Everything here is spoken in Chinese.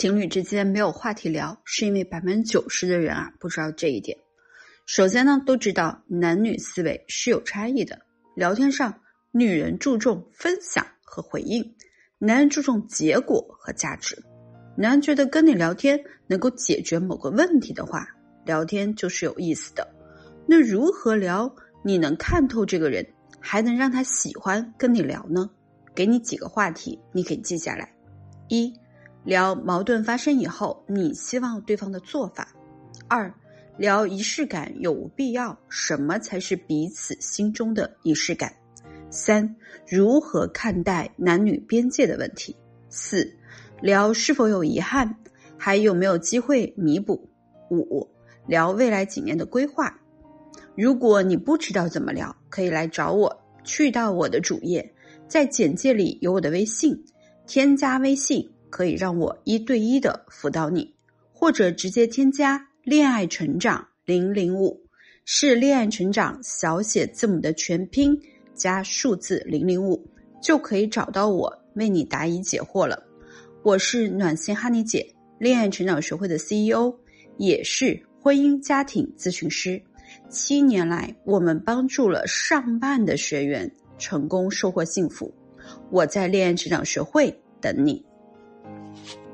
情侣之间没有话题聊，是因为百分之九十的人啊不知道这一点。首先呢，都知道男女思维是有差异的。聊天上，女人注重分享和回应，男人注重结果和价值。男人觉得跟你聊天能够解决某个问题的话，聊天就是有意思的。那如何聊？你能看透这个人，还能让他喜欢跟你聊呢？给你几个话题，你可以记下来。一，聊矛盾发生以后，你希望对方的做法。二，聊仪式感有无必要？什么才是彼此心中的仪式感？三，如何看待男女边界的问题？四，聊是否有遗憾，还有没有机会弥补？五，聊未来几年的规划。如果你不知道怎么聊，可以来找我。去到我的主页，在简介里有我的微信，添加微信可以让我一对一的辅导你，或者直接添加“恋爱成长零零五”，是“恋爱成长”小写字母的全拼加数字零零五，就可以找到我为你答疑解惑了。我是暖心哈尼姐，恋爱成长学会的 CEO，也是婚姻家庭咨询师。七年来，我们帮助了上万的学员成功收获幸福。我在恋爱成长学会等你。Thank you.